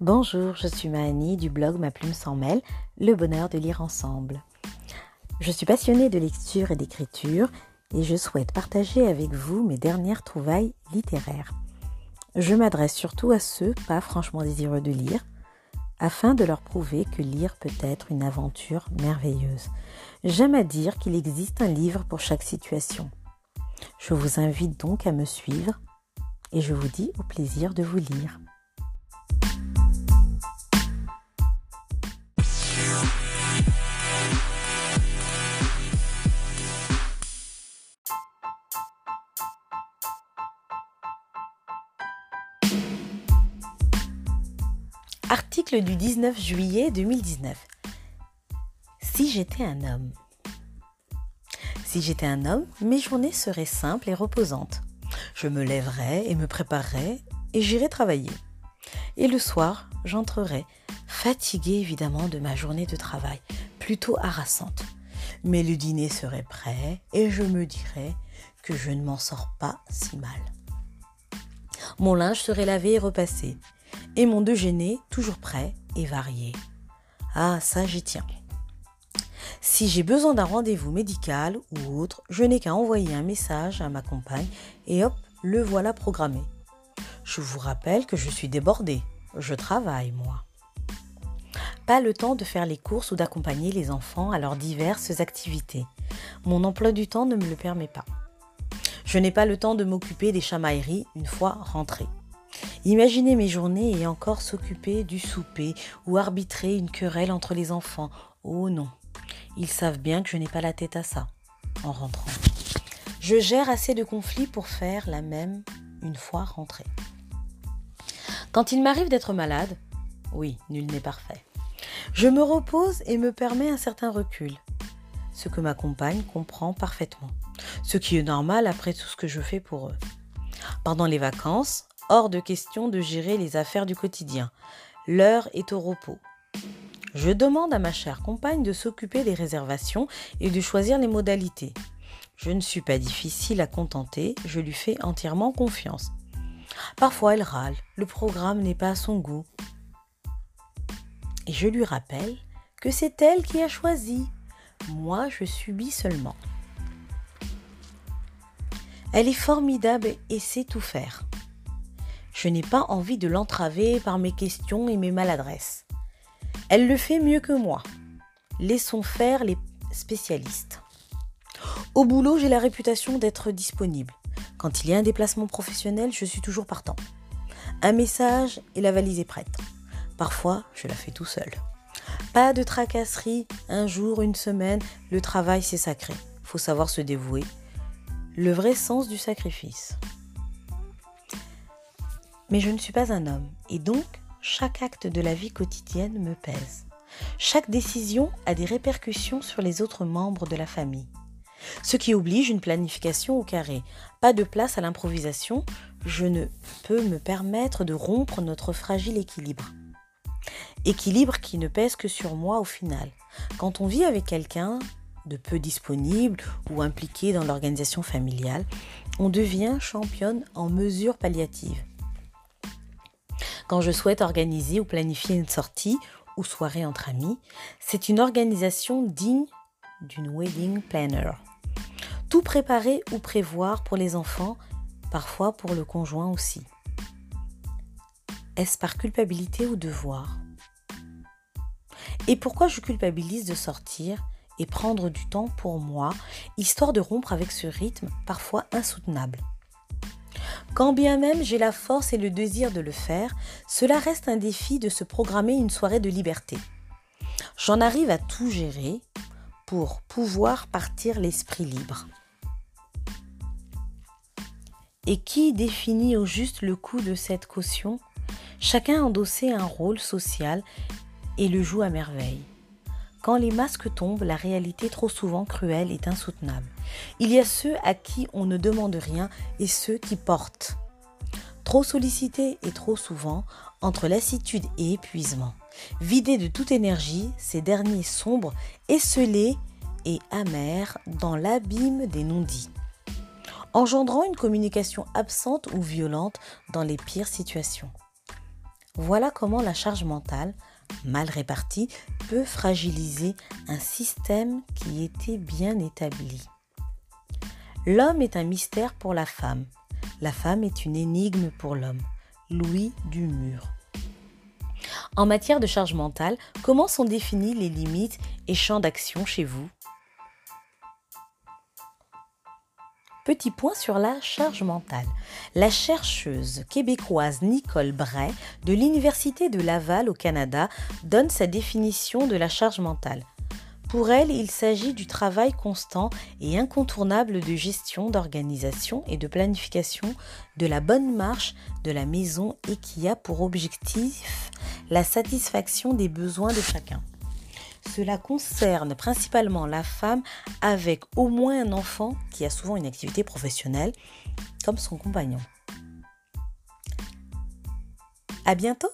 Bonjour, je suis Mahani du blog Ma plume s'en mêle, le bonheur de lire ensemble. Je suis passionnée de lecture et d'écriture et je souhaite partager avec vous mes dernières trouvailles littéraires. Je m'adresse surtout à ceux pas franchement désireux de lire, afin de leur prouver que lire peut être une aventure merveilleuse. J'aime à dire qu'il existe un livre pour chaque situation. Je vous invite donc à me suivre et je vous dis au plaisir de vous lire. Article du 19 juillet 2019. Si j'étais un homme. Si j'étais un homme, mes journées seraient simples et reposantes. Je me lèverais et me préparerais et j'irais travailler. Et le soir, j'entrerais, fatiguée évidemment de ma journée de travail, plutôt harassante. Mais le dîner serait prêt et je me dirais que je ne m'en sors pas si mal. Mon linge serait lavé et repassé et mon déjeuner toujours prêt et varié. Ah, ça j'y tiens. Si j'ai besoin d'un rendez-vous médical ou autre, je n'ai qu'à envoyer un message à ma compagne et hop, le voilà programmé. Je vous rappelle que je suis débordée. Je travaille, moi. Pas le temps de faire les courses ou d'accompagner les enfants à leurs diverses activités. Mon emploi du temps ne me le permet pas. Je n'ai pas le temps de m'occuper des chamailleries une fois rentrée. Imaginez mes journées et encore s'occuper du souper ou arbitrer une querelle entre les enfants. Oh non, ils savent bien que je n'ai pas la tête à ça en rentrant. Je gère assez de conflits pour faire la même une fois rentrée. Quand il m'arrive d'être malade, oui, nul n'est parfait, je me repose et me permets un certain recul, ce que ma compagne comprend parfaitement, ce qui est normal après tout ce que je fais pour eux. Pendant les vacances, hors de question de gérer les affaires du quotidien. L'heure est au repos. Je demande à ma chère compagne de s'occuper des réservations et de choisir les modalités. Je ne suis pas difficile à contenter, je lui fais entièrement confiance. Parfois elle râle, le programme n'est pas à son goût. Et je lui rappelle que c'est elle qui a choisi. Moi, je subis seulement. Elle est formidable et sait tout faire. Je n'ai pas envie de l'entraver par mes questions et mes maladresses. Elle le fait mieux que moi. Laissons faire les spécialistes. Au boulot, j'ai la réputation d'être disponible. Quand il y a un déplacement professionnel, je suis toujours partant. Un message et la valise est prête. Parfois, je la fais tout seul. Pas de tracasserie, un jour, une semaine, le travail c'est sacré. Faut savoir se dévouer. Le vrai sens du sacrifice. Mais je ne suis pas un homme et donc chaque acte de la vie quotidienne me pèse. Chaque décision a des répercussions sur les autres membres de la famille. Ce qui oblige une planification au carré. Pas de place à l'improvisation, je ne peux me permettre de rompre notre fragile équilibre. Équilibre qui ne pèse que sur moi au final. Quand on vit avec quelqu'un de peu disponible ou impliqué dans l'organisation familiale, on devient championne en mesures palliatives quand je souhaite organiser ou planifier une sortie ou soirée entre amis, c'est une organisation digne d'une wedding planner. Tout préparer ou prévoir pour les enfants, parfois pour le conjoint aussi. Est-ce par culpabilité ou devoir? Et pourquoi je culpabilise de sortir et prendre du temps pour moi, histoire de rompre avec ce rythme parfois insoutenable? Quand bien même j'ai la force et le désir de le faire, cela reste un défi de se programmer une soirée de liberté. J'en arrive à tout gérer pour pouvoir partir l'esprit libre. Et qui définit au juste le coût de cette caution? Chacun a endossé un rôle social et le joue à merveille. Quand les masques tombent, la réalité trop souvent cruelle est insoutenable. Il y a ceux à qui on ne demande rien et ceux qui portent. Trop sollicités et trop souvent, entre lassitude et épuisement. Vidés de toute énergie, ces derniers sombres, esselés et amers dans l'abîme des non-dits, engendrant une communication absente ou violente dans les pires situations. Voilà comment la charge mentale, mal répartie, peut fragiliser un système qui était bien établi. L'homme est un mystère pour la femme. La femme est une énigme pour l'homme. Louis Dumur. En matière de charge mentale, comment sont définies les limites et champs d'action chez vous? Petit point sur la charge mentale. La chercheuse québécoise Nicole Bray de l'Université de Laval au Canada donne sa définition de la charge mentale. Pour elle, il s'agit du travail constant et incontournable de gestion, d'organisation et de planification de la bonne marche de la maison et qui a pour objectif la satisfaction des besoins de chacun. Cela concerne principalement la femme avec au moins un enfant qui a souvent une activité professionnelle comme son compagnon. À bientôt!